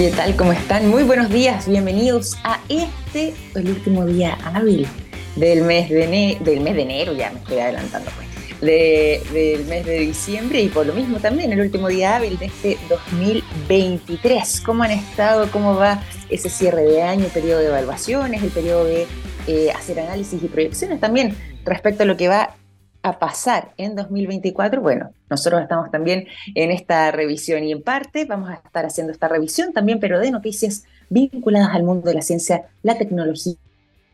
¿Qué tal? ¿Cómo están? Muy buenos días, bienvenidos a este, el último día hábil del mes de, del mes de enero, ya me estoy adelantando pues, del mes de diciembre y por lo mismo también el último día hábil de este 2023. ¿Cómo han estado? ¿Cómo va ese cierre de año, el periodo de evaluaciones, el periodo de eh, hacer análisis y proyecciones también respecto a lo que va a pasar en 2024? Bueno, nosotros estamos también en esta revisión y en parte vamos a estar haciendo esta revisión también, pero de noticias vinculadas al mundo de la ciencia, la tecnología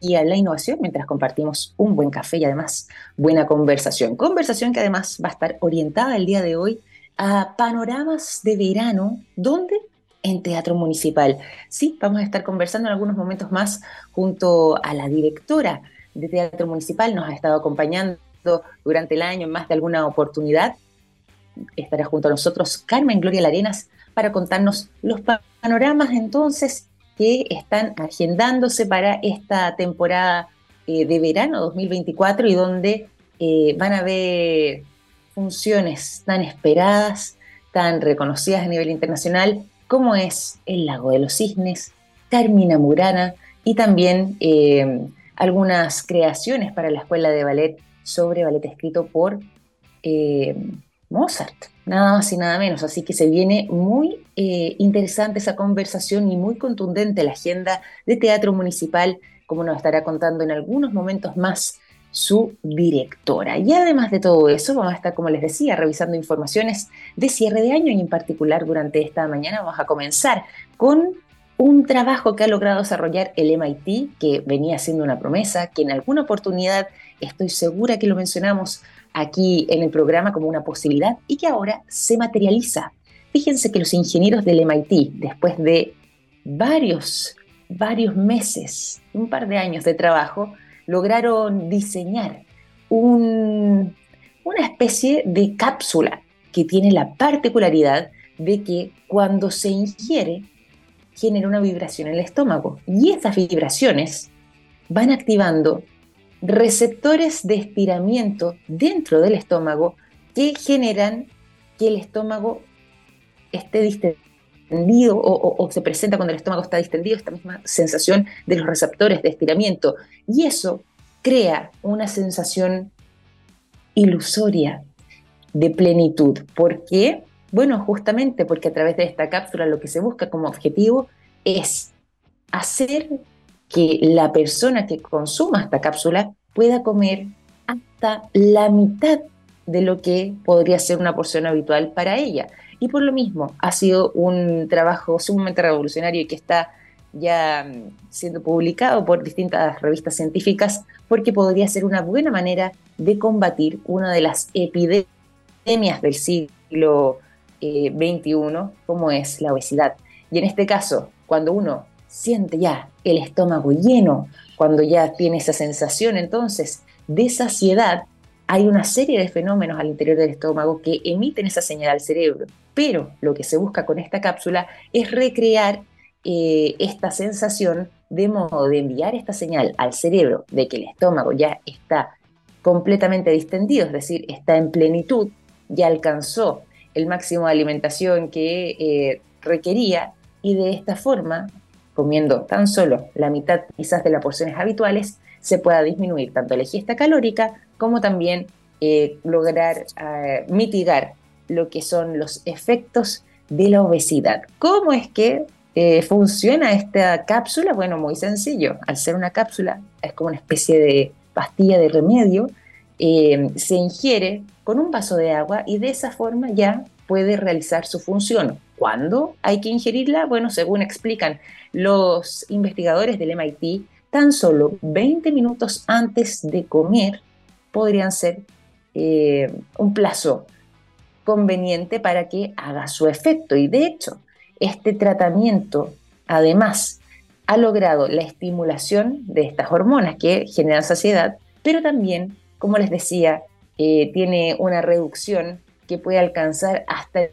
y a la innovación mientras compartimos un buen café y además buena conversación. Conversación que además va a estar orientada el día de hoy a panoramas de verano, ¿dónde? En Teatro Municipal. Sí, vamos a estar conversando en algunos momentos más junto a la directora de Teatro Municipal, nos ha estado acompañando durante el año en más de alguna oportunidad. Estará junto a nosotros Carmen Gloria Larenas para contarnos los panoramas entonces que están agendándose para esta temporada eh, de verano 2024 y donde eh, van a haber funciones tan esperadas, tan reconocidas a nivel internacional, como es el Lago de los Cisnes, Carmina Murana y también eh, algunas creaciones para la Escuela de Ballet sobre ballet escrito por eh, Mozart, nada más y nada menos. Así que se viene muy eh, interesante esa conversación y muy contundente la agenda de Teatro Municipal, como nos estará contando en algunos momentos más su directora. Y además de todo eso, vamos a estar, como les decía, revisando informaciones de cierre de año y en particular durante esta mañana vamos a comenzar con un trabajo que ha logrado desarrollar el MIT, que venía siendo una promesa, que en alguna oportunidad estoy segura que lo mencionamos aquí en el programa como una posibilidad y que ahora se materializa. Fíjense que los ingenieros del MIT, después de varios, varios meses, un par de años de trabajo, lograron diseñar una especie de cápsula que tiene la particularidad de que cuando se ingiere genera una vibración en el estómago y esas vibraciones van activando receptores de estiramiento dentro del estómago que generan que el estómago esté distendido o, se presenta cuando el estómago está distendido esta misma sensación de los receptores de estiramiento. Y eso crea una sensación ilusoria de plenitud. ¿Por qué? Bueno, justamente porque a través de esta cápsula lo que se busca como objetivo es hacer que la persona que consuma esta cápsula pueda comer hasta la mitad de lo que podría ser una porción habitual para ella. Y por lo mismo, ha sido un trabajo sumamente revolucionario y que está ya mm, siendo publicado por distintas revistas científicas porque podría ser una buena manera de combatir una de las epidemias del siglo XXI, eh, como es la obesidad. Y en este caso, cuando uno siente ya el estómago lleno, cuando ya tiene esa sensación entonces de saciedad, hay una serie de fenómenos al interior del estómago que emiten esa señal al cerebro. Pero lo que se busca con esta cápsula es recrear eh, esta sensación de modo de enviar esta señal al cerebro de que el estómago ya está completamente distendido, es decir, está en plenitud, ya alcanzó el máximo de alimentación que eh, requería y de esta forma, comiendo tan solo la mitad quizás de las porciones habituales, se pueda disminuir tanto la ingesta calórica como también eh, lograr eh, mitigar lo que son los efectos de la obesidad. ¿Cómo es que eh, funciona esta cápsula? Bueno, muy sencillo. Al ser una cápsula, es como una especie de pastilla de remedio, se ingiere con un vaso de agua y de esa forma ya puede realizar su función. ¿Cuándo hay que ingerirla? Bueno, según explican los investigadores del MIT, tan solo 20 minutos antes de comer podrían ser eh, un plazo conveniente para que haga su efecto. Y de hecho, este tratamiento, además, ha logrado la estimulación de estas hormonas que generan saciedad, pero también, como les decía, eh, tiene una reducción que puede alcanzar hasta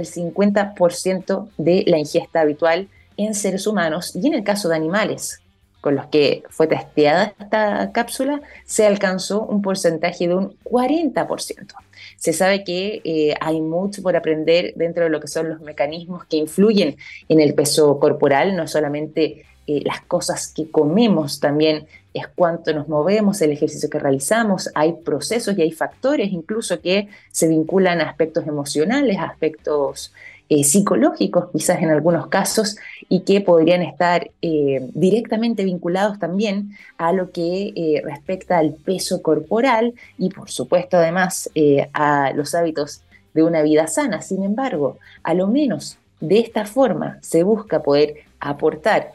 el 50% de la ingesta habitual en seres humanos y en el caso de animales, con los que fue testeada esta cápsula, se alcanzó un porcentaje de un 40%. Se sabe que eh, hay mucho por aprender dentro de lo que son los mecanismos que influyen en el peso corporal, no solamente eh, las cosas que comemos, también es cuánto nos movemos, el ejercicio que realizamos, hay procesos y hay factores incluso que se vinculan a aspectos emocionales, a aspectos eh, psicológicos quizás en algunos casos y que podrían estar eh, directamente vinculados también a lo que eh, respecta al peso corporal y por supuesto además a los hábitos de una vida sana. Sin embargo, a lo menos de esta forma se busca poder aportar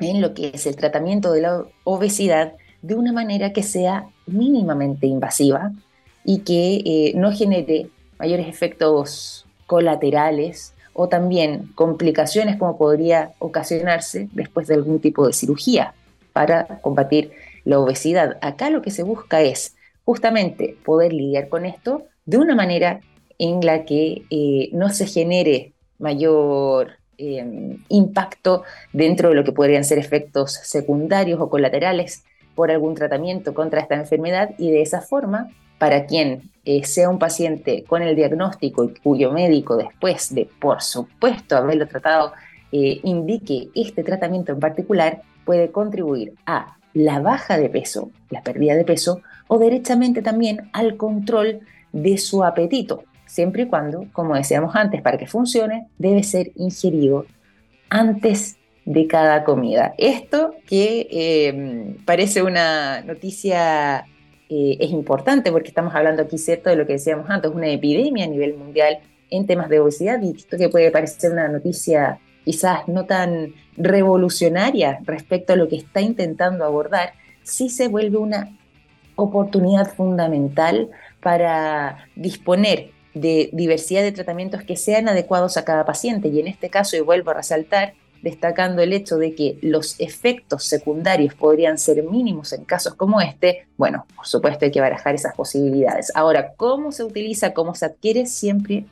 en lo que es el tratamiento de la obesidad de una manera que sea mínimamente invasiva y que no genere mayores efectos colaterales o también complicaciones como podría ocasionarse después de algún tipo de cirugía para combatir la obesidad. Acá lo que se busca es justamente poder lidiar con esto de una manera en la que eh, no se genere mayor em, impacto dentro de lo que podrían ser efectos secundarios o colaterales por algún tratamiento contra esta enfermedad y de esa forma para quien eh, sea un paciente con el diagnóstico y cuyo médico después de, por supuesto, haberlo tratado, eh, indique este tratamiento en particular, puede contribuir a la baja de peso, la pérdida de peso, o derechamente también al control de su apetito, siempre y cuando, como decíamos antes, para que funcione, debe ser ingerido antes de cada comida. Esto que eh, parece una noticia eh, es importante porque estamos hablando aquí, ¿cierto?, de lo que decíamos antes, una epidemia a nivel mundial en temas de obesidad y esto que puede parecer una noticia quizás no tan revolucionaria respecto a lo que está intentando abordar, sí se vuelve una oportunidad fundamental para disponer de diversidad de tratamientos que sean adecuados a cada paciente. Y en este caso, y vuelvo a resaltar, destacando el hecho de que los efectos secundarios podrían ser mínimos en casos como este, bueno, por supuesto hay que barajar esas posibilidades. Ahora, ¿cómo se utiliza, cómo se adquiere? Siempre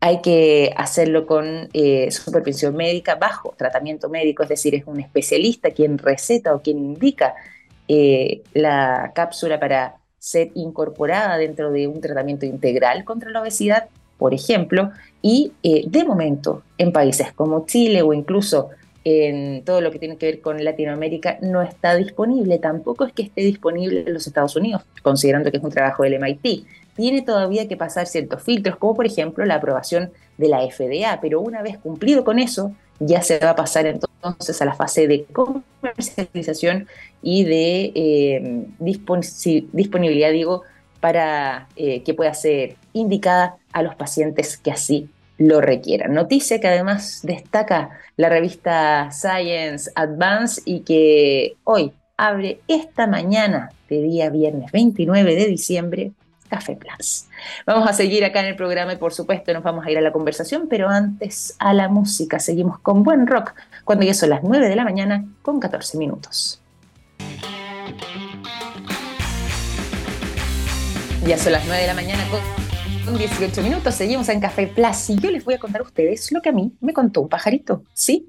hay que hacerlo con eh, supervisión médica bajo tratamiento médico, es decir, es un especialista quien receta o quien indica eh, la cápsula para ser incorporada dentro de un tratamiento integral contra la obesidad por ejemplo, y eh, de momento en países como Chile o incluso en todo lo que tiene que ver con Latinoamérica no está disponible, tampoco es que esté disponible en los Estados Unidos, considerando que es un trabajo del MIT. Tiene todavía que pasar ciertos filtros, como por ejemplo la aprobación de la FDA, pero una vez cumplido con eso, ya se va a pasar entonces a la fase de comercialización y de eh, disponibilidad, digo, para eh, que pueda ser indicada a los pacientes que así lo requieran. Noticia que además destaca la revista Science Advance y que hoy abre esta mañana de día viernes 29 de diciembre Café Plus. Vamos a seguir acá en el programa y por supuesto nos vamos a ir a la conversación, pero antes a la música. Seguimos con buen rock cuando ya son las 9 de la mañana con 14 minutos. Ya son las 9 de la mañana con 18 minutos. Seguimos en Café Plus y yo les voy a contar a ustedes lo que a mí me contó un pajarito. Sí,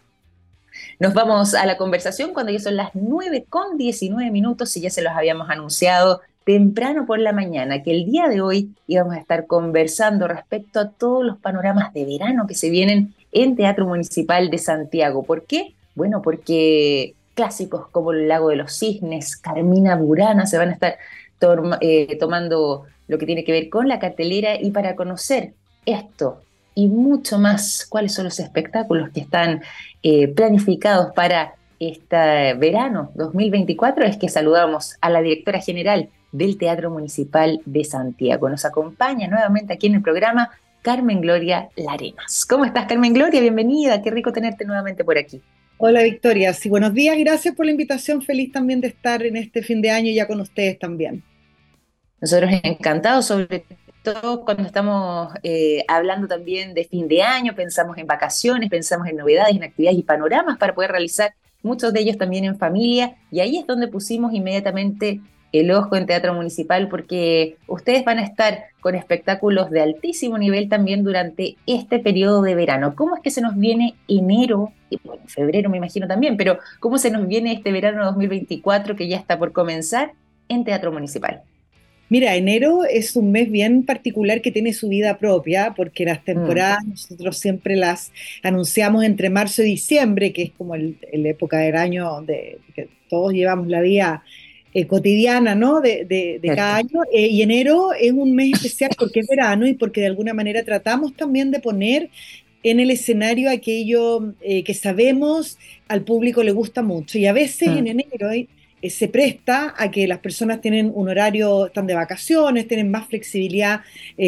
Nos vamos a la conversación cuando ya son las 9 con 19 minutos y ya se los habíamos anunciado temprano por la mañana que el día de hoy íbamos a estar conversando respecto a todos los panoramas de verano que se vienen en Teatro Municipal de Santiago. ¿Por qué? Bueno, porque clásicos como el Lago de los Cisnes, Carmina Burana se van a estar eh, tomando lo que tiene que ver con la cartelera y para conocer esto y mucho más, cuáles son los espectáculos que están eh, planificados para este verano 2024, es que saludamos a la directora general del Teatro Municipal de Santiago. Nos acompaña nuevamente aquí en el programa Carmen Gloria Larenas. ¿Cómo estás, Carmen Gloria? Bienvenida, qué rico tenerte nuevamente por aquí. Hola Victoria, sí, buenos días, gracias por la invitación, feliz también de estar en este fin de año ya con ustedes también. Nosotros encantados, sobre todo cuando estamos eh, hablando también de fin de año, pensamos en vacaciones, pensamos en novedades, en actividades y panoramas para poder realizar muchos de ellos también en familia, y ahí es donde pusimos inmediatamente el ojo en Teatro Municipal, porque ustedes van a estar con espectáculos de altísimo nivel también durante este periodo de verano. ¿Cómo es que se nos viene enero, y bueno, febrero me imagino también, pero cómo se nos viene este verano 2024 que ya está por comenzar en Teatro Municipal? Mira, enero es un mes bien particular que tiene su vida propia, porque las temporadas mm. nosotros siempre las anunciamos entre marzo y diciembre, que es como la época del año de que todos llevamos la vida eh, cotidiana, ¿no? De, cada año. Eh, y enero es un mes especial porque es verano y porque de alguna manera tratamos también de poner en el escenario aquello eh, que sabemos al público le gusta mucho. Y a veces en mm. Enero se presta a que las personas tienen un horario, están de vacaciones, tienen más flexibilidad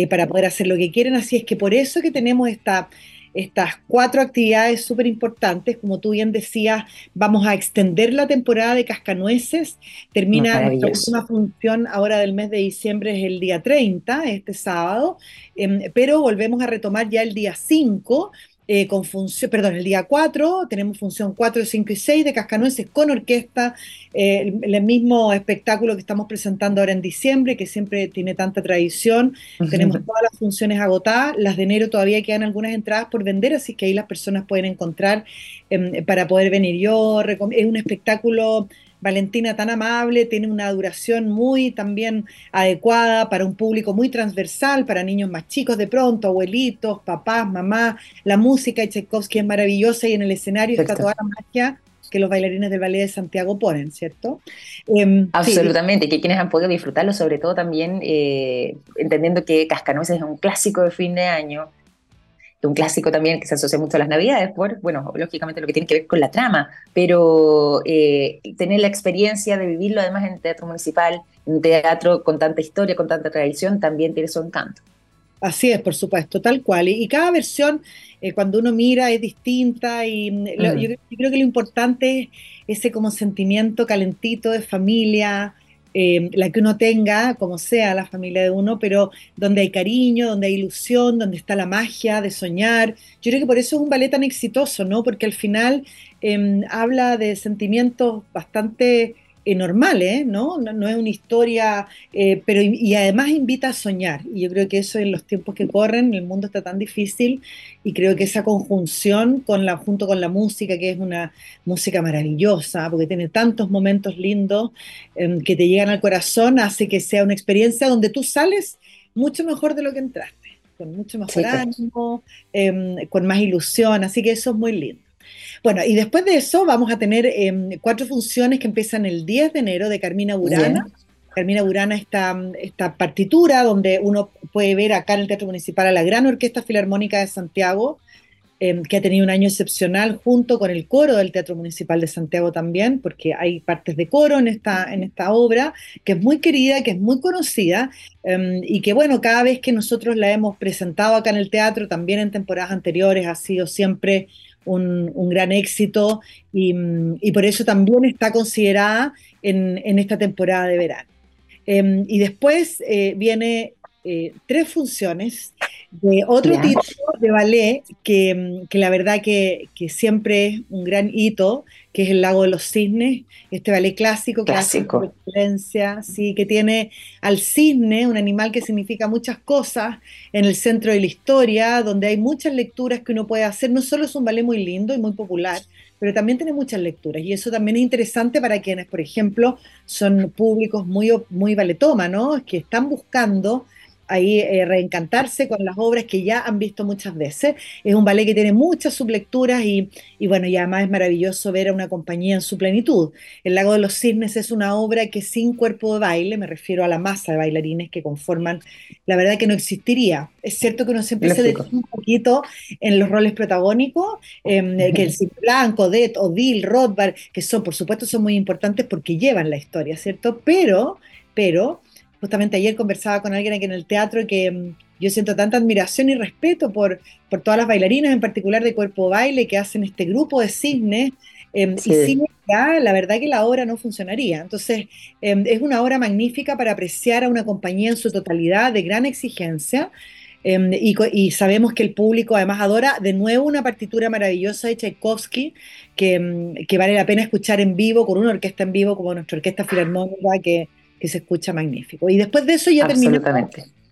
para poder hacer lo que quieren. Así es que por eso que tenemos esta estas cuatro actividades súper importantes. Como tú bien decías, vamos a extender la temporada de Cascanueces. Termina nuestra última función ahora del mes de diciembre, es el día 30, este sábado, em, pero volvemos a retomar ya el día 5 eh, con función, perdón, el día 4 tenemos función 4, 5 y 6 de Cascanueces con orquesta, eh, el, mismo espectáculo que estamos presentando ahora en diciembre, que siempre tiene tanta tradición. Tenemos todas las funciones agotadas, las de enero todavía quedan algunas entradas por vender, así que ahí las personas pueden encontrar em, para poder venir. Yo es un espectáculo Valentina tan amable, tiene una duración muy también adecuada para un público muy transversal, para niños más chicos de pronto, abuelitos, papás, mamás. La música de Tchaikovsky es maravillosa y en el escenario está toda la magia que los bailarines del Ballet de Santiago ponen, ¿cierto? Em, Absolutamente, que quienes han podido disfrutarlo, sobre todo también eh, entendiendo que Cascanueces es un clásico de fin de año, un clásico también que se asocia mucho a las navidades, por, bueno, lógicamente lo que tiene que ver con la trama, pero eh, tener la experiencia de vivirlo además en teatro municipal, un teatro con tanta historia, con tanta tradición, también tiene su encanto. Así es, por supuesto, tal cual. Y, cada versión, eh, cuando uno mira, es distinta y mm, mm. yo, creo que lo importante es ese como sentimiento calentito de familia, eh, la que uno tenga, como sea la familia de uno, pero donde hay cariño, donde hay ilusión, donde está la magia de soñar. Yo creo que por eso es un ballet tan exitoso, ¿no? Porque al final em, habla de sentimientos bastante eh, normal, ¿eh? ¿no? ¿no? es una historia, eh, pero y, además invita a soñar. Y yo creo que eso en los tiempos que corren, el mundo está tan difícil y creo que esa conjunción con la, junto con la música, que es una música maravillosa, porque tiene tantos momentos lindos em, que te llegan al corazón, hace que sea una experiencia donde tú sales mucho mejor de lo que entraste, con mucho mejor ánimo, em, con más ilusión, así que eso es muy lindo. Bueno, y después de eso vamos a tener em, cuatro funciones que empiezan el 10 de enero de Carmina Burana. Carmina Burana esta, esta partitura donde uno puede ver acá en el Teatro Municipal a la Gran Orquesta Filarmónica de Santiago, em, que ha tenido un año excepcional junto con el coro del Teatro Municipal de Santiago también, porque hay partes de coro en esta, en esta obra, que es muy querida, que es muy conocida, em, y que bueno, cada vez que nosotros la hemos presentado acá en el teatro, también en temporadas anteriores, ha sido siempre un, gran éxito y, por eso también está considerada en, esta temporada de verano. Em, y después eh, viene eh, tres funciones de otro tipo de ballet que, la verdad que, siempre es un gran hito, que es el Lago de los Cisnes, este ballet clásico, clásico. que excelencia, sí, que tiene al cisne, un animal que significa muchas cosas, en el centro de la historia, donde hay muchas lecturas que uno puede hacer. No solo es un ballet muy lindo y muy popular, pero también tiene muchas lecturas y eso también es interesante para quienes, por ejemplo, son públicos muy, muy baletómanos, que están buscando ahí eh, reencantarse con las obras que ya han visto muchas veces. Es un ballet que tiene muchas sublecturas y, y, bueno, y además es maravilloso ver a una compañía en su plenitud. El Lago de los Cisnes es una obra que sin cuerpo de baile, me refiero a la masa de bailarines que conforman, la verdad que no existiría. Es cierto que uno siempre se detiene un poquito en los roles protagónicos, em, que el Blanco, Det, Odile, Rothbard, que son, por supuesto, son muy importantes porque llevan la historia, ¿cierto? Pero, pero Justamente ayer conversaba con alguien aquí en el teatro que mm, yo siento tanta admiración y respeto por, por todas las bailarinas, en particular de cuerpo baile, que hacen este grupo de cisnes Em, y sin ella, la verdad que la obra no funcionaría. Entonces, em, es una obra magnífica para apreciar a una compañía en su totalidad, de gran exigencia. Em, y, sabemos que el público además adora de nuevo una partitura maravillosa de Tchaikovsky que, que, vale la pena escuchar en vivo, con una orquesta en vivo como nuestra orquesta filarmónica que, que se escucha magnífico. Y después de eso ya terminamos.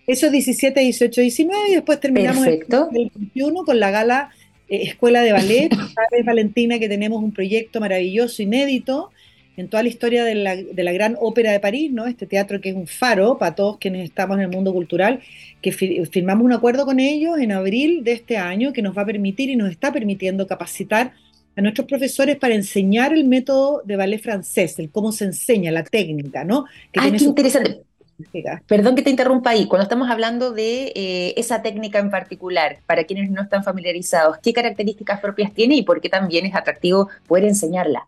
Eso 17, 18, 19 y después terminamos el, el 21 con la gala eh, escuela de ballet. Sabes, Valentina, que tenemos un proyecto maravilloso, inédito, en toda la historia de la, de la, Gran Ópera de París, ¿no? Este teatro que es un faro para todos quienes estamos en el mundo cultural, que firmamos un acuerdo con ellos en abril de este año que nos va a permitir y nos está permitiendo capacitar a nuestros profesores para enseñar el método de ballet francés, el cómo se enseña, la técnica, ¿no? Que qué interesante. Perdón que te interrumpa ahí. Cuando estamos hablando de eh, esa técnica en particular, para quienes no están familiarizados, ¿qué características propias tiene y por qué también es atractivo poder enseñarla?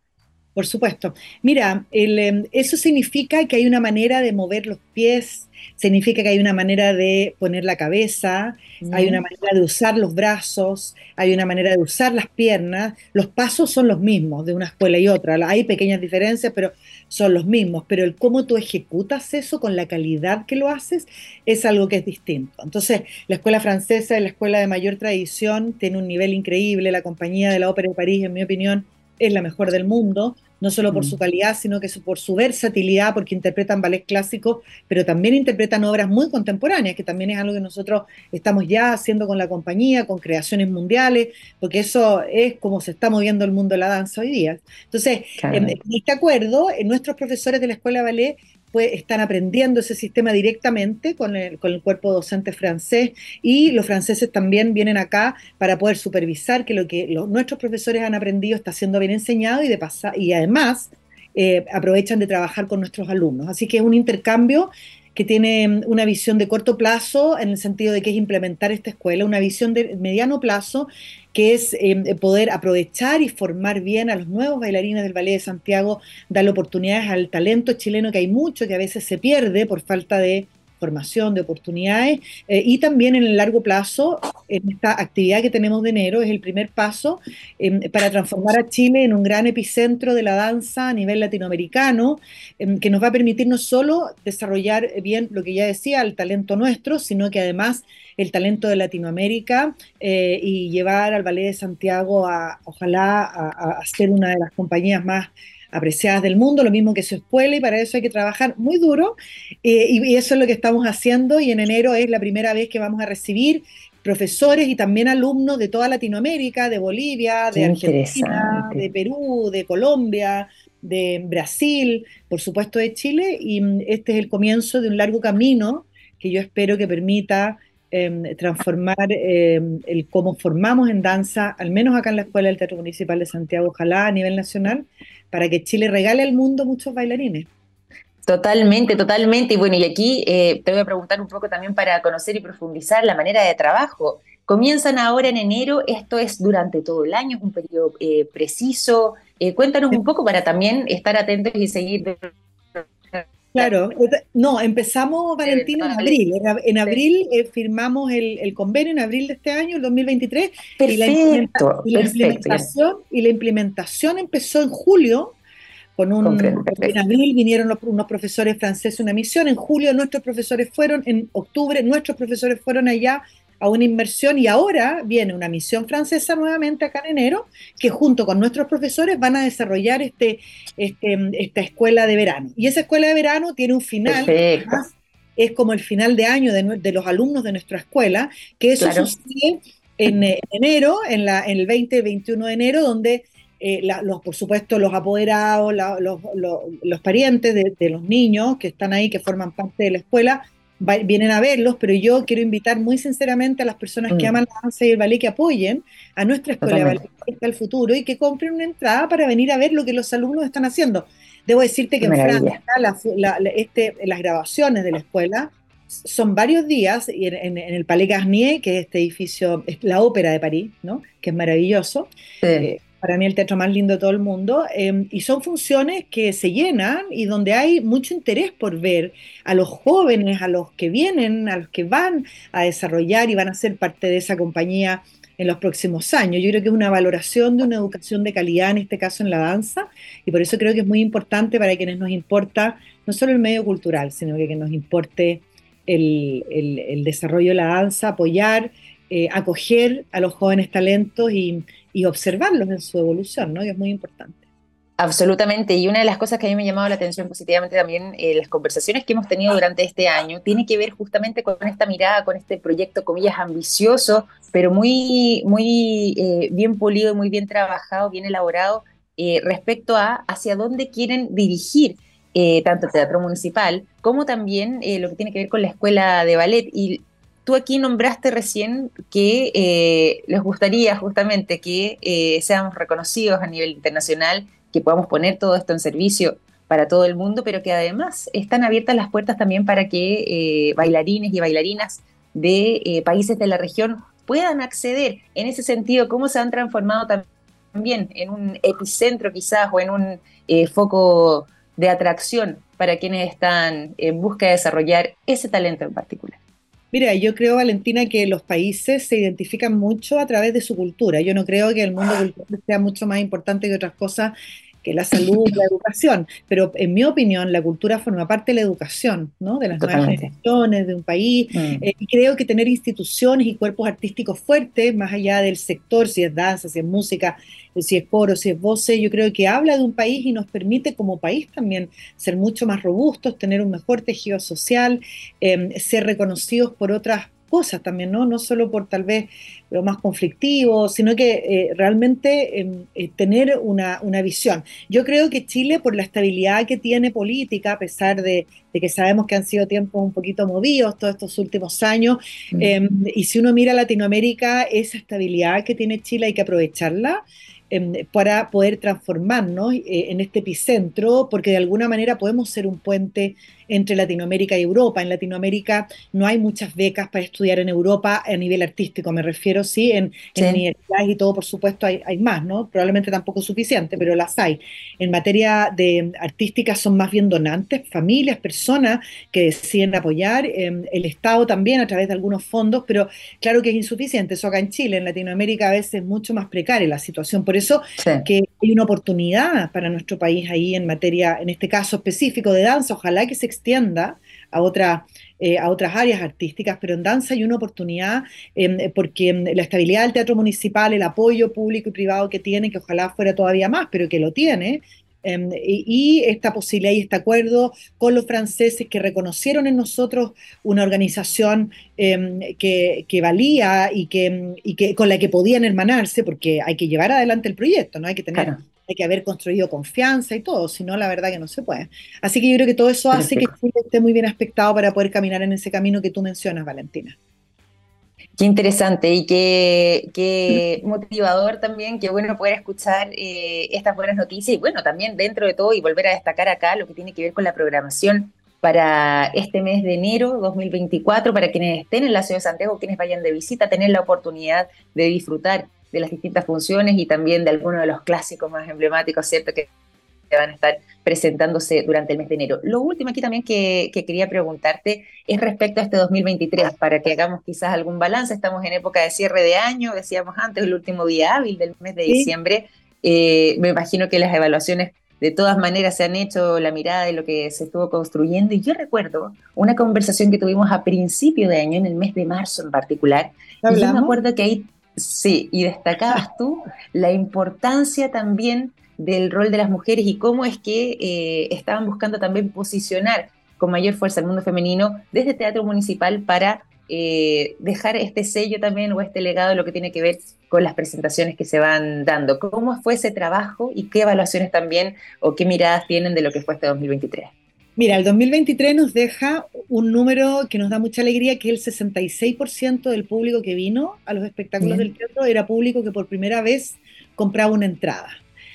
Por supuesto. Mira, em, eso significa que hay una manera de mover los pies, significa que hay una manera de poner la cabeza, hay una manera de usar los brazos, hay una manera de usar las piernas. Los pasos son los mismos de una escuela y otra. Hay pequeñas diferencias, pero son los mismos. Pero el cómo tú ejecutas eso con la calidad que lo haces es algo que es distinto. Entonces, la escuela francesa es la escuela de mayor tradición, tiene un nivel increíble. La compañía de la Ópera de París, en mi opinión, es la mejor del mundo, no solo por su mm. calidad, sino que por su versatilidad, porque interpretan ballet clásico, pero también interpretan obras muy contemporáneas, que también es algo que nosotros estamos ya haciendo con la compañía, con creaciones mundiales, porque eso es como se está moviendo el mundo de la danza hoy día. Entonces, en, en, este acuerdo, nuestros profesores de la Escuela de Ballet pues, están aprendiendo ese sistema directamente con el, con el cuerpo docente francés y los franceses también vienen acá para poder supervisar que lo que nuestros profesores han aprendido está siendo bien enseñado y, de pasar, y además eh, aprovechan de trabajar con nuestros alumnos. Así que es un intercambio que tiene una visión de corto plazo en el sentido de que es implementar esta escuela, una visión de mediano plazo que es em, poder aprovechar y formar bien a los nuevos bailarines del Ballet de Santiago, darle oportunidades al talento chileno que hay mucho que a veces se pierde por falta de de oportunidades, eh, y también en el largo plazo, en esta actividad que tenemos de enero, es el primer paso em, para transformar a Chile en un gran epicentro de la danza a nivel latinoamericano, em, que nos va a permitir no solo desarrollar bien lo que ya decía, el talento nuestro, sino que además el talento de Latinoamérica eh, y llevar al Ballet de Santiago a, ojalá, a, a ser una de las compañías más apreciadas del mundo, lo mismo que su escuela, y para eso hay que trabajar muy duro, eh, y, eso es lo que estamos haciendo, y en enero es la primera vez que vamos a recibir profesores y también alumnos de toda Latinoamérica, de Bolivia, de Argentina, de Perú, de Colombia, de Brasil, por supuesto de Chile, y mm, este es el comienzo de un largo camino que yo espero que permita em, transformar em, el cómo formamos en danza, al menos acá en la Escuela del Teatro Municipal de Santiago, ojalá a nivel nacional, para que Chile regale al mundo muchos bailarines. Totalmente, totalmente. Y bueno, y aquí eh, te voy a preguntar un poco también para conocer y profundizar la manera de trabajo. Comienzan ahora en enero, esto es durante todo el año, es un periodo eh, preciso. Eh, cuéntanos un poco para también estar atentos y seguir. Claro, no, empezamos, Valentina, en abril. En abril firmamos el, convenio, en abril de este año, el 2023. Perfecto, y la, implementación, y la implementación empezó en julio con un, en abril vinieron unos profesores franceses una misión, en julio nuestros profesores fueron, en octubre nuestros profesores fueron allá a una inversión y ahora viene una misión francesa nuevamente acá en enero, que junto con nuestros profesores van a desarrollar este, este esta escuela de verano. Y esa escuela de verano tiene un final, es como el final de año de, los alumnos de nuestra escuela, que eso sucede en, enero, en, la, en el 20-21 de enero, donde eh, los, por supuesto, los apoderados, los, los, parientes de, los niños que están ahí, que forman parte de la escuela, vienen a verlos, pero yo quiero invitar muy sinceramente a las personas que mm. aman la danza y el ballet que apoyen a nuestra escuela de ballet el futuro y que compren una entrada para venir a ver lo que los alumnos están haciendo. Debo decirte que en Francia este, las grabaciones de la escuela son varios días en, el Palais Garnier, que es este edificio, es la ópera de París, ¿no? que es maravilloso. Eh, para mí el teatro más lindo de todo el mundo, em, y son funciones que se llenan y donde hay mucho interés por ver a los jóvenes, a los que vienen, a los que van a desarrollar y van a ser parte de esa compañía en los próximos años. Yo creo que es una valoración de una educación de calidad, en este caso en la danza, y por eso creo que es muy importante para quienes nos importa no solo el medio cultural, sino que, que nos importe el, el, desarrollo de la danza, apoyar, eh, acoger a los jóvenes talentos y, y, observarlos en su evolución, ¿no? que es muy importante. Absolutamente, y una de las cosas que a mí me ha llamado la atención positivamente también, eh, las conversaciones que hemos tenido durante este año, tiene que ver justamente con esta mirada, con este proyecto, comillas, ambicioso, pero muy, muy eh, bien pulido, y muy bien trabajado, bien elaborado, eh, respecto a hacia dónde quieren dirigir tanto el Teatro Municipal como también lo que tiene que ver con la Escuela de Ballet. Y tú aquí nombraste recién que les gustaría justamente que seamos reconocidos a nivel internacional que podamos poner todo esto en servicio para todo el mundo, pero que además están abiertas las puertas también para que eh, bailarines y bailarinas de eh, países de la región puedan acceder. En ese sentido, ¿cómo se han transformado también en un epicentro quizás o en un eh, foco de atracción para quienes están en busca de desarrollar ese talento en particular? Mira, yo creo, Valentina, que los países se identifican mucho a través de su cultura. Yo no creo que el mundo cultural sea mucho más importante que otras cosas que la salud, la educación, pero en mi opinión la cultura forma parte de la educación, ¿no? De las nuevas generaciones, de un país, mm. eh, y creo que tener instituciones y cuerpos artísticos fuertes, más allá del sector, si es danza, si es música, si es coro, si es voces, yo creo que habla de un país y nos permite como país también ser mucho más robustos, tener un mejor tejido social, em, ser reconocidos por otras cosas también, ¿no? No solo por tal vez lo más conflictivo, sino que eh, realmente em, eh, tener una, visión. Yo creo que Chile, por la estabilidad que tiene política, a pesar de, que sabemos que han sido tiempos un poquito movidos todos estos últimos años, mm. em, y si uno mira Latinoamérica, esa estabilidad que tiene Chile hay que aprovecharla. Em, para poder transformarnos eh, en este epicentro, porque de alguna manera podemos ser un puente entre Latinoamérica y Europa. En Latinoamérica no hay muchas becas para estudiar en Europa a nivel artístico, me refiero, sí, en, universidades y todo, por supuesto, hay, más, ¿no? Probablemente tampoco suficiente, pero las hay. En materia de artística son más bien donantes, familias, personas que deciden apoyar, em, el Estado también a través de algunos fondos, pero claro que es insuficiente. Eso acá en Chile, en Latinoamérica a veces es mucho más precaria la situación. Por eso que hay una oportunidad para nuestro país ahí en materia, en este caso específico de danza, ojalá que se extienda a, otra, eh, a otras áreas artísticas, pero en danza hay una oportunidad em, porque em, la estabilidad del teatro municipal, el apoyo público y privado que tiene, que ojalá fuera todavía más, pero que lo tiene, em, y, esta posibilidad y este acuerdo con los franceses que reconocieron en nosotros una organización que, valía y que, y que, con la que podían hermanarse, porque hay que llevar adelante el proyecto, ¿no? Hay que tener hay que haber construido confianza y todo, si no, la verdad que no se puede. Así que yo creo que todo eso hace que Chile esté muy bien aspectado para poder caminar en ese camino que tú mencionas, Valentina. Qué interesante y qué, motivador también, qué bueno poder escuchar eh, estas buenas noticias y bueno, también dentro de todo y volver a destacar acá lo que tiene que ver con la programación para este mes de enero 2024, para quienes estén en la ciudad de Santiago, quienes vayan de visita, tener la oportunidad de disfrutar de las distintas funciones y también de algunos de los clásicos más emblemáticos, ¿cierto? Que van a estar presentándose durante el mes de enero. Lo último aquí también que, quería preguntarte es respecto a este 2023, para que hagamos quizás algún balance. Estamos en época de cierre de año, decíamos antes, el último día hábil del mes de diciembre. Eh, me imagino que las evaluaciones de todas maneras se han hecho la mirada de lo que se estuvo construyendo. Y yo recuerdo una conversación que tuvimos a principio de año, en el mes de marzo en particular. Y yo me acuerdo que ahí Sí, y destacabas tú la importancia también del rol de las mujeres y cómo es que eh, estaban buscando también posicionar con mayor fuerza el mundo femenino desde Teatro Municipal para eh, dejar este sello también o este legado de lo que tiene que ver con las presentaciones que se van dando. ¿Cómo fue ese trabajo y qué evaluaciones también o qué miradas tienen de lo que fue este 2023? Mira, el 2023 nos deja un número que nos da mucha alegría, que el 66% del público que vino a los espectáculos del teatro era público que por primera vez compraba una entrada.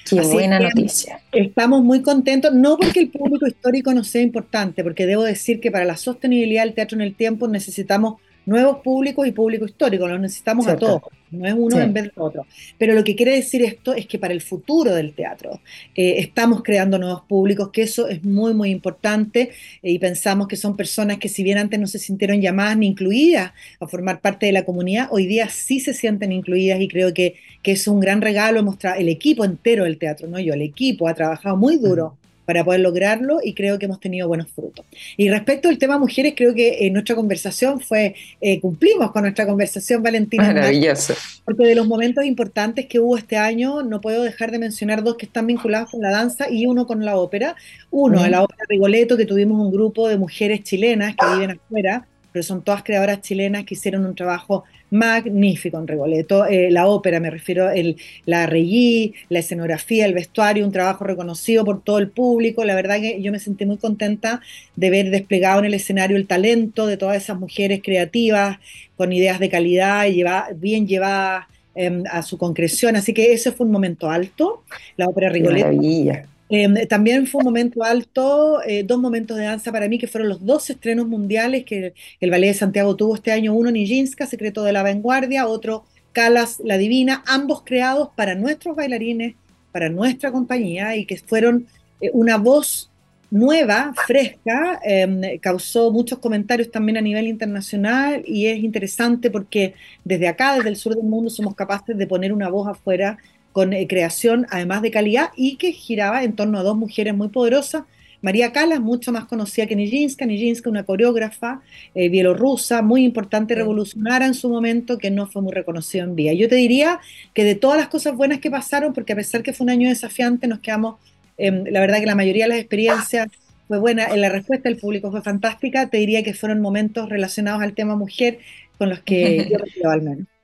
Qué buena noticia. Estamos muy contentos, no porque el público histórico no sea importante, porque debo decir que para la sostenibilidad del teatro en el tiempo necesitamos nuevos públicos y público histórico, los necesitamos a todos, no es uno en vez de otro. Pero lo que quiere decir esto es que para el futuro del teatro eh, estamos creando nuevos públicos, que eso es muy, muy importante eh, y pensamos que son personas que si bien antes no se sintieron llamadas ni incluidas a formar parte de la comunidad, hoy día sí se sienten incluidas y creo que, que es un gran regalo mostrar el equipo entero del teatro, no yo, el equipo ha trabajado muy duro para poder lograrlo y creo que hemos tenido buenos frutos. Y respecto al tema mujeres, creo que en nuestra conversación fue, eh, cumplimos con nuestra conversación, Valentina. Maravilloso. Porque de los momentos importantes que hubo este año, no puedo dejar de mencionar dos que están vinculados con la danza y uno con la ópera. Uno, a la ópera Rigoletto, que tuvimos un grupo de mujeres chilenas que viven afuera, pero son todas creadoras chilenas que hicieron un trabajo magnífico en Regoleto. Eh, la ópera, me refiero, el, la regí, la escenografía, el vestuario, un trabajo reconocido por todo el público. La verdad que yo me sentí muy contenta de ver desplegado en el escenario el talento de todas esas mujeres creativas, con ideas de calidad y bien llevadas em, a su concreción. Así que ese fue un momento alto, la ópera Rigoletto. Em, también fue un momento alto, eh, dos momentos de danza para mí, que fueron los dos estrenos mundiales que el Ballet de Santiago tuvo este año. Uno, Nijinska, Secreto de la Vanguardia, otro, Calas, La Divina, ambos creados para nuestros bailarines, para nuestra compañía, y que fueron eh, una voz nueva, fresca, em, causó muchos comentarios también a nivel internacional y es interesante porque desde acá, desde el sur del mundo, somos capaces de poner una voz afuera con eh, creación además de calidad y que giraba en torno a dos mujeres muy poderosas. María Calas, mucho más conocida que Nijinska, Nijinska una coreógrafa eh, bielorrusa muy importante, revolucionaria en su momento, que no fue muy reconocida en vía. Yo te diría que de todas las cosas buenas que pasaron, porque a pesar que fue un año desafiante, nos quedamos, em, la verdad que la mayoría de las experiencias fue buena, en la respuesta del público fue fantástica, te diría que fueron momentos relacionados al tema mujer con los que yo me al menos.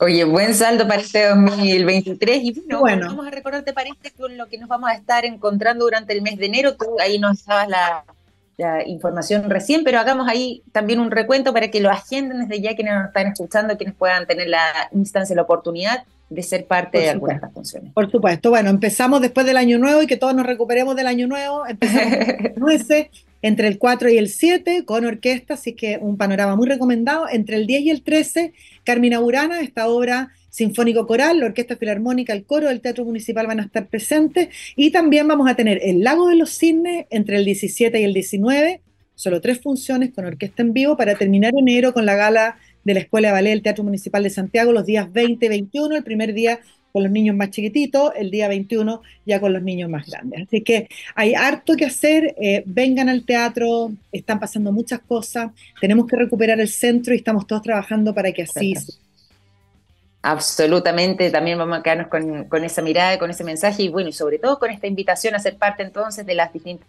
Oye, buen saldo para este 2023 y bueno, vamos a recordarte para este con lo que nos vamos a estar encontrando durante el mes de enero. Tú ahí nos dabas la, información recién, pero hagamos ahí también un recuento para que lo agenden desde ya quienes nos están escuchando, quienes puedan tener la instancia, la oportunidad de ser parte de algunas de estas funciones. Por supuesto, bueno, empezamos después del año nuevo y que todos nos recuperemos del año nuevo, empezamos entre el 4 y el 7 con orquesta, así que un panorama muy recomendado. Entre el 10 y el 13, Carmina Burana, esta obra sinfónico coral, la Orquesta Filarmónica, el coro del Teatro Municipal van a estar presentes y también vamos a tener el Lago de los Cisnes entre el 17 y el 19, solo tres funciones con orquesta en vivo para terminar enero con la gala de la Escuela de Ballet del Teatro Municipal de Santiago los días 20 y 21, el primer día con los niños más chiquititos, el día 21 ya con los niños más grandes. Así que hay harto que hacer, eh, vengan al teatro, están pasando muchas cosas, tenemos que recuperar el centro y estamos todos trabajando para que así sea. Absolutamente, también vamos a quedarnos con, con, esa mirada, con ese mensaje y bueno, y sobre todo con esta invitación a ser parte entonces de las distintas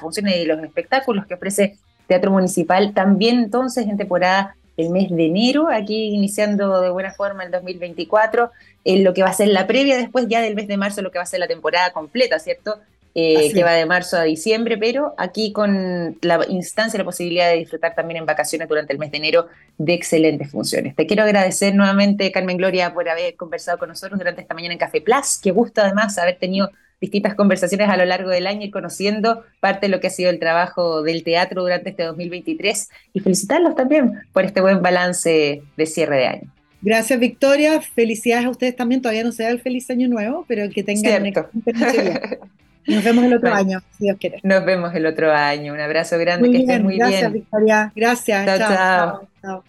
funciones y los espectáculos que ofrece Teatro Municipal, también entonces en temporada el mes de enero, aquí iniciando de buena forma el 2024, en lo que va a ser la previa después ya del mes de marzo, lo que va a ser la temporada completa, ¿cierto? Eh, que va de marzo a diciembre, pero aquí con la instancia, la posibilidad de disfrutar también en vacaciones durante el mes de enero de excelentes funciones. Te quiero agradecer nuevamente, Carmen Gloria, por haber conversado con nosotros durante esta mañana en Café Plus. Qué gusto además haber tenido distintas conversaciones a lo largo del año y conociendo parte de lo que ha sido el trabajo del teatro durante este 2023 y felicitarlos también por este buen balance de cierre de año. Gracias, Victoria. Felicidades a ustedes también. Todavía no se da el feliz año nuevo, pero que tengan Nos vemos el otro año, si Dios quiere. Nos vemos el otro año. Un abrazo grande, que estén muy bien. Gracias, Victoria. Gracias. chao. chao.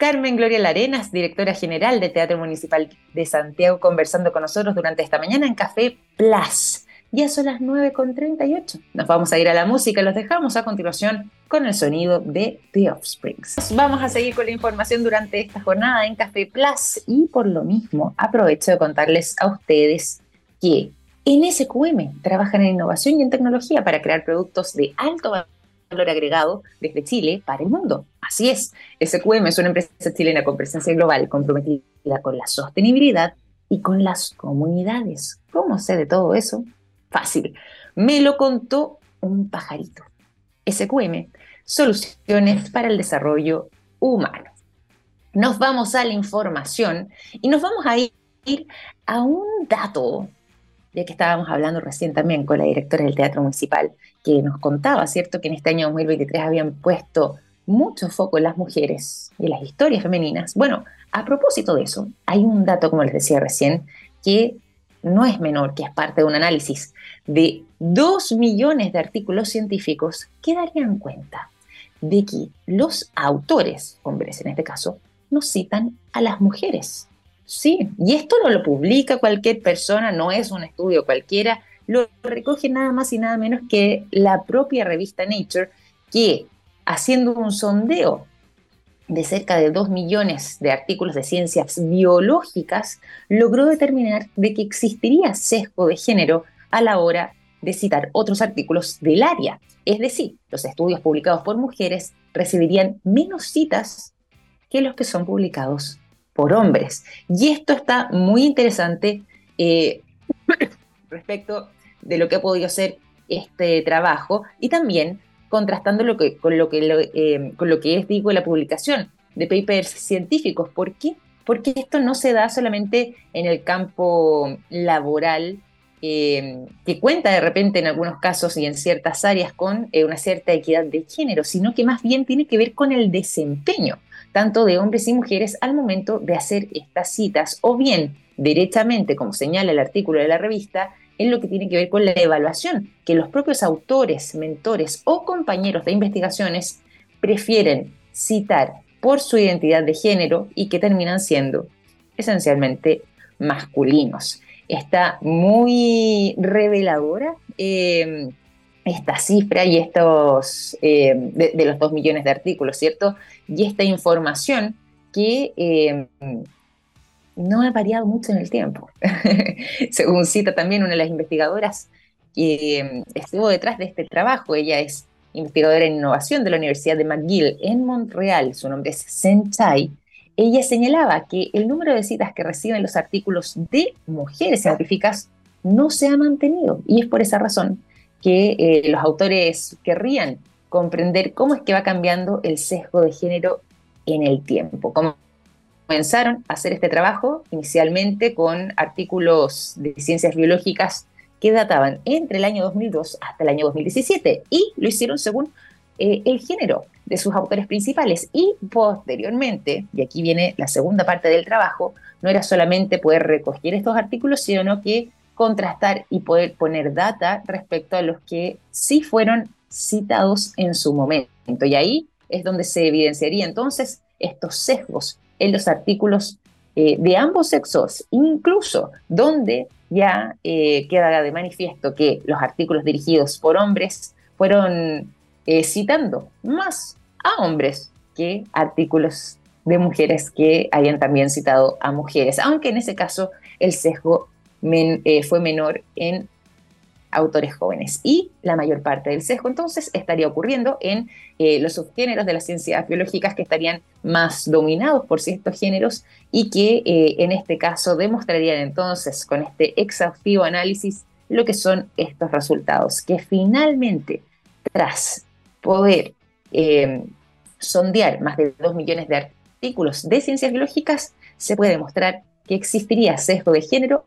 Carmen Gloria Larenas, directora general de Teatro Municipal de Santiago, conversando con nosotros durante esta mañana en Café Plus. Ya son las 9.38. Nos vamos a ir a la música. Los dejamos a continuación con el sonido de The Offsprings. Vamos a seguir con la información durante esta jornada en Café Plus y por lo mismo aprovecho de contarles a ustedes que en SQM trabajan en innovación y en tecnología para crear productos de alto valor valor agregado desde Chile para el mundo. Así es, SQM es una empresa chilena con presencia global comprometida con la sostenibilidad y con las comunidades. ¿Cómo sé de todo eso? Fácil. Me lo contó un pajarito. SQM, soluciones para el desarrollo humano. Nos vamos a la información y nos vamos a ir a un dato ya que estábamos hablando recién también con la directora del Teatro Municipal, que nos contaba, ¿cierto?, que en este año 2023 habían puesto mucho foco en las mujeres y las historias femeninas. Bueno, a propósito de eso, hay un dato, como les decía recién, que no es menor, que es parte de un análisis de dos millones de artículos científicos que darían cuenta de que los autores, hombres en este caso, no citan a las mujeres. Sí, y esto no lo publica cualquier persona, no es un estudio cualquiera, lo recoge nada más y nada menos que la propia revista Nature, que haciendo un sondeo de cerca de 2 millones de artículos de ciencias biológicas, logró determinar de que existiría sesgo de género a la hora de citar otros artículos del área. Es decir, los estudios publicados por mujeres recibirían menos citas que los que son publicados por hombres. Y esto está muy interesante eh, respecto de lo que ha podido ser este trabajo y también contrastando lo que, con, lo que, eh, con lo que es, digo, la publicación de papers científicos. ¿Por qué? Porque esto no se da solamente en el campo laboral, eh, que cuenta de repente en algunos casos y en ciertas áreas con una cierta equidad de género, sino que más bien tiene que ver con el desempeño tanto de hombres y mujeres al momento de hacer estas citas, o bien directamente, como señala el artículo de la revista, en lo que tiene que ver con la evaluación, que los propios autores, mentores o compañeros de investigaciones prefieren citar por su identidad de género y que terminan siendo esencialmente masculinos. Está muy reveladora eh, esta cifra y estos, eh, de, los dos millones de artículos, ¿cierto? Y esta información que eh, no ha variado mucho en el tiempo. Según cita también una de las investigadoras que eh, estuvo detrás de este trabajo, ella es investigadora en innovación de la Universidad de McGill en Montreal, su nombre es Sen Chai, ella señalaba que el número de citas que reciben los artículos de mujeres científicas no se ha mantenido y es por esa razón que eh, los autores querrían comprender cómo es que va cambiando el sesgo de género en el tiempo. comenzaron a hacer este trabajo inicialmente con artículos de ciencias biológicas que databan entre el año 2002 hasta el año 2017 y lo hicieron según eh, el género de sus autores principales y posteriormente, y aquí viene la segunda parte del trabajo, no era solamente poder recoger estos artículos, sino que contrastar y poder poner data respecto a los que sí fueron citados en su momento. Y ahí es donde se evidenciaría entonces estos sesgos en los artículos eh, de ambos sexos, incluso donde ya eh, queda de manifiesto que los artículos dirigidos por hombres fueron eh, citando más a hombres que artículos de mujeres que hayan también citado a mujeres, aunque en ese caso el sesgo eh, fue menor en autores jóvenes. Y la mayor parte del sesgo entonces estaría ocurriendo en eh, los subgéneros de las ciencias biológicas que estarían más dominados por ciertos géneros y que eh, en este caso demostrarían entonces con este exhaustivo análisis lo que son estos resultados, que finalmente tras poder sondear más de 2 millones de artículos de ciencias biológicas, se puede demostrar que existiría sesgo de género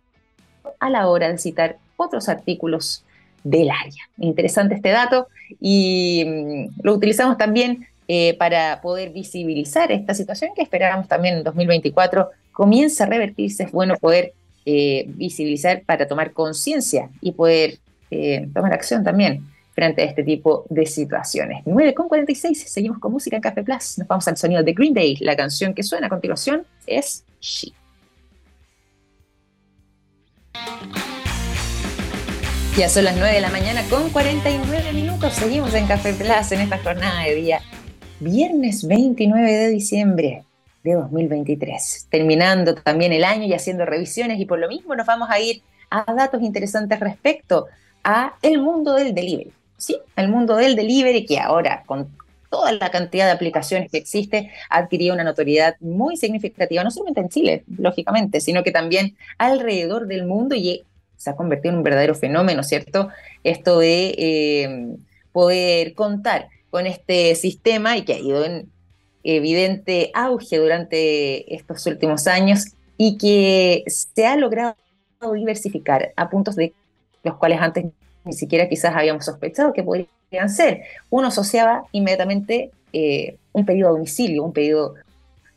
a la hora de citar otros artículos del área. Interesante este dato y mm, lo utilizamos también eh, para poder visibilizar esta situación que esperamos también en 2024 comienza a revertirse. Es bueno poder eh, visibilizar para tomar conciencia y poder eh, tomar acción también frente a este tipo de situaciones. 9.46, seguimos con música en Café Plus. Nos vamos al sonido de Green Day. La canción que suena a continuación es She. Ya son las 9 de la mañana con 49 minutos. Seguimos en Café Plaza en esta jornada de día. Viernes 29 de diciembre de 2023. Terminando también el año y haciendo revisiones y por lo mismo nos vamos a ir a datos interesantes respecto a el mundo del delivery. Sí, el mundo del delivery que ahora con toda la cantidad de aplicaciones que existe, ha adquirido una notoriedad muy significativa, no solamente en Chile, lógicamente, sino que también alrededor del mundo y se ha convertido en un verdadero fenómeno, ¿cierto? Esto de eh, poder contar con este sistema y que ha ido en evidente auge durante estos últimos años y que se ha logrado diversificar a puntos de los cuales antes ni siquiera quizás habíamos sospechado que podrían ser. Uno asociaba inmediatamente eh, un pedido a domicilio, un pedido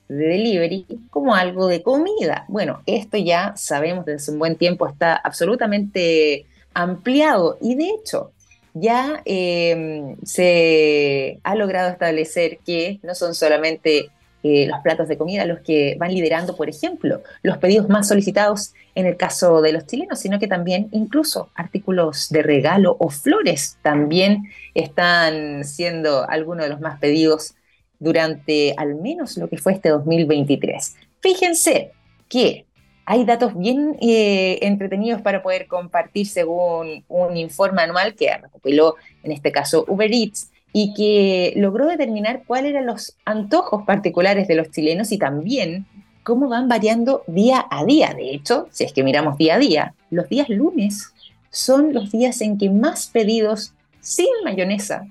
de delivery, como algo de comida. Bueno, esto ya sabemos desde un buen tiempo está absolutamente ampliado y de hecho ya em, se ha logrado establecer que no son solamente eh, los platos de comida los que van liderando, por ejemplo, los pedidos más solicitados en el caso de los chilenos, sino que también incluso artículos de regalo o flores también están siendo algunos de los más pedidos durante al menos lo que fue este 2023. Fíjense que hay datos bien eh, entretenidos para poder compartir según un informe anual que recopiló en este caso Uber Eats y que logró determinar cuáles eran los antojos particulares de los chilenos y también cómo van variando día a día. De hecho, si es que miramos día a día, los días lunes son los días en que más pedidos sin mayonesa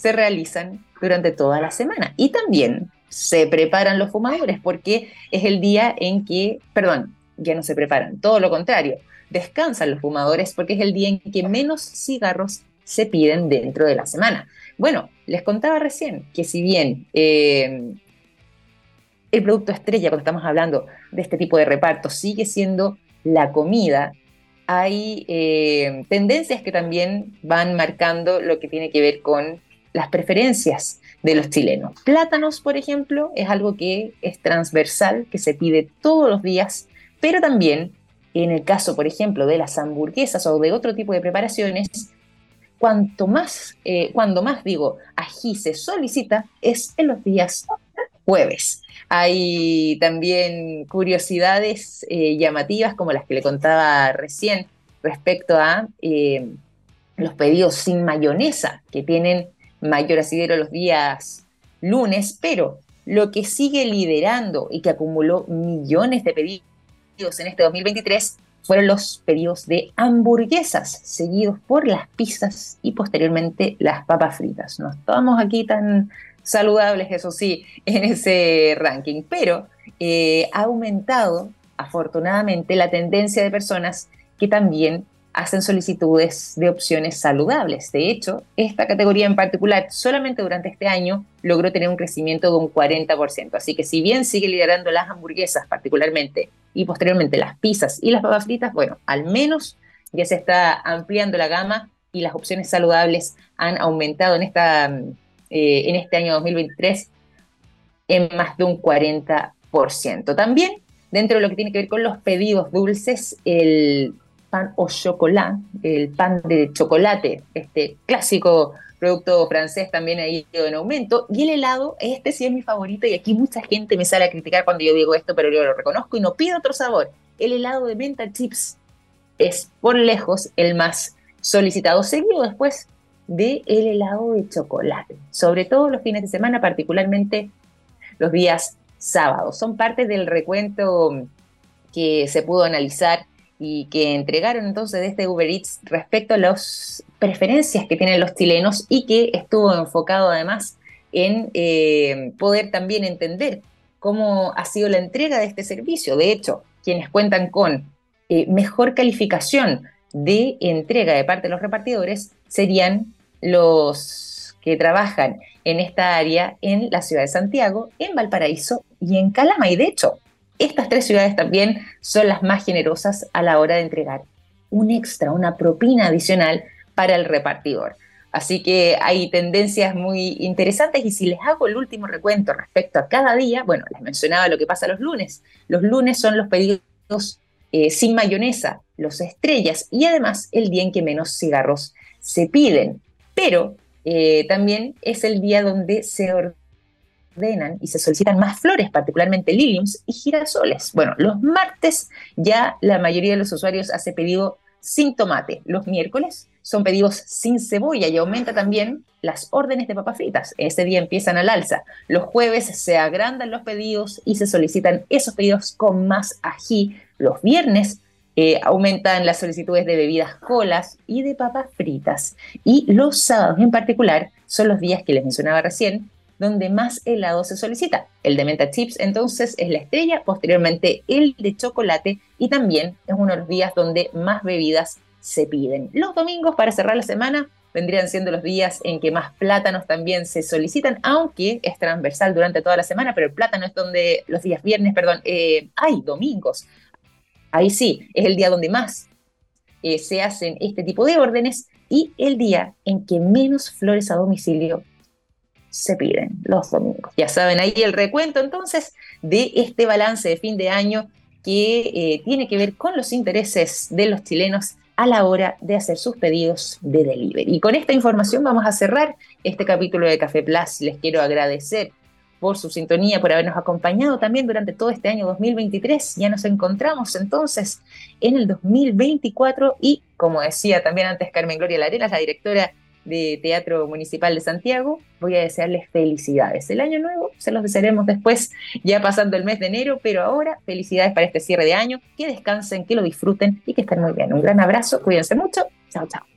se realizan durante toda la semana. Y también se preparan los fumadores porque es el día en que, perdón, ya no se preparan, todo lo contrario, descansan los fumadores porque es el día en que menos cigarros se piden dentro de la semana. Bueno, les contaba recién que si bien eh, el producto estrella, cuando estamos hablando de este tipo de reparto, sigue siendo la comida, hay eh, tendencias que también van marcando lo que tiene que ver con las preferencias de los chilenos. Plátanos, por ejemplo, es algo que es transversal, que se pide todos los días, pero también en el caso, por ejemplo, de las hamburguesas o de otro tipo de preparaciones, cuanto más, eh, cuando más digo ají se solicita es en los días jueves. Hay también curiosidades eh, llamativas como las que le contaba recién respecto a eh, los pedidos sin mayonesa que tienen mayor asidero los días lunes, pero lo que sigue liderando y que acumuló millones de pedidos en este 2023 fueron los pedidos de hamburguesas, seguidos por las pizzas y posteriormente las papas fritas. No estamos aquí tan saludables, eso sí, en ese ranking, pero eh, ha aumentado afortunadamente la tendencia de personas que también hacen solicitudes de opciones saludables. De hecho, esta categoría en particular solamente durante este año logró tener un crecimiento de un 40%. Así que si bien sigue liderando las hamburguesas particularmente y posteriormente las pizzas y las papas fritas, bueno, al menos ya se está ampliando la gama y las opciones saludables han aumentado en, esta, eh, en este año 2023 en más de un 40%. También dentro de lo que tiene que ver con los pedidos dulces, el pan au chocolat, el pan de chocolate, este clásico producto francés también ha ido en aumento. Y el helado, este sí es mi favorito y aquí mucha gente me sale a criticar cuando yo digo esto, pero yo lo reconozco y no pido otro sabor. El helado de menta chips es por lejos el más solicitado, seguido después de el helado de chocolate, sobre todo los fines de semana, particularmente los días sábados. Son parte del recuento que se pudo analizar y que entregaron entonces de este Uber Eats respecto a las preferencias que tienen los chilenos y que estuvo enfocado además en eh, poder también entender cómo ha sido la entrega de este servicio. De hecho, quienes cuentan con eh, mejor calificación de entrega de parte de los repartidores serían los que trabajan en esta área en la ciudad de Santiago, en Valparaíso y en Calama. Y de hecho, estas tres ciudades también son las más generosas a la hora de entregar un extra, una propina adicional para el repartidor. Así que hay tendencias muy interesantes y si les hago el último recuento respecto a cada día, bueno, les mencionaba lo que pasa los lunes. Los lunes son los pedidos eh, sin mayonesa, los estrellas y además el día en que menos cigarros se piden. Pero eh, también es el día donde se ordenan y se solicitan más flores, particularmente liliums y girasoles. Bueno, los martes ya la mayoría de los usuarios hace pedido sin tomate. Los miércoles son pedidos sin cebolla y aumenta también las órdenes de papas fritas. Ese día empiezan al alza. Los jueves se agrandan los pedidos y se solicitan esos pedidos con más ají. Los viernes eh, aumentan las solicitudes de bebidas colas y de papas fritas. Y los sábados en particular son los días que les mencionaba recién, donde más helado se solicita. El de menta chips entonces es la estrella, posteriormente el de chocolate y también es uno de los días donde más bebidas se piden. Los domingos para cerrar la semana vendrían siendo los días en que más plátanos también se solicitan, aunque es transversal durante toda la semana, pero el plátano es donde los días viernes, perdón, eh, hay domingos. Ahí sí, es el día donde más eh, se hacen este tipo de órdenes y el día en que menos flores a domicilio se piden, los domingos. Ya saben ahí el recuento entonces de este balance de fin de año que eh, tiene que ver con los intereses de los chilenos a la hora de hacer sus pedidos de delivery. Y con esta información vamos a cerrar este capítulo de Café Plus. Les quiero agradecer por su sintonía, por habernos acompañado también durante todo este año 2023. Ya nos encontramos entonces en el 2024 y, como decía también antes Carmen Gloria Larenas, la directora de Teatro Municipal de Santiago, voy a desearles felicidades. El año nuevo se los desearemos después, ya pasando el mes de enero, pero ahora felicidades para este cierre de año, que descansen, que lo disfruten y que estén muy bien. Un gran abrazo, cuídense mucho, chao, chao.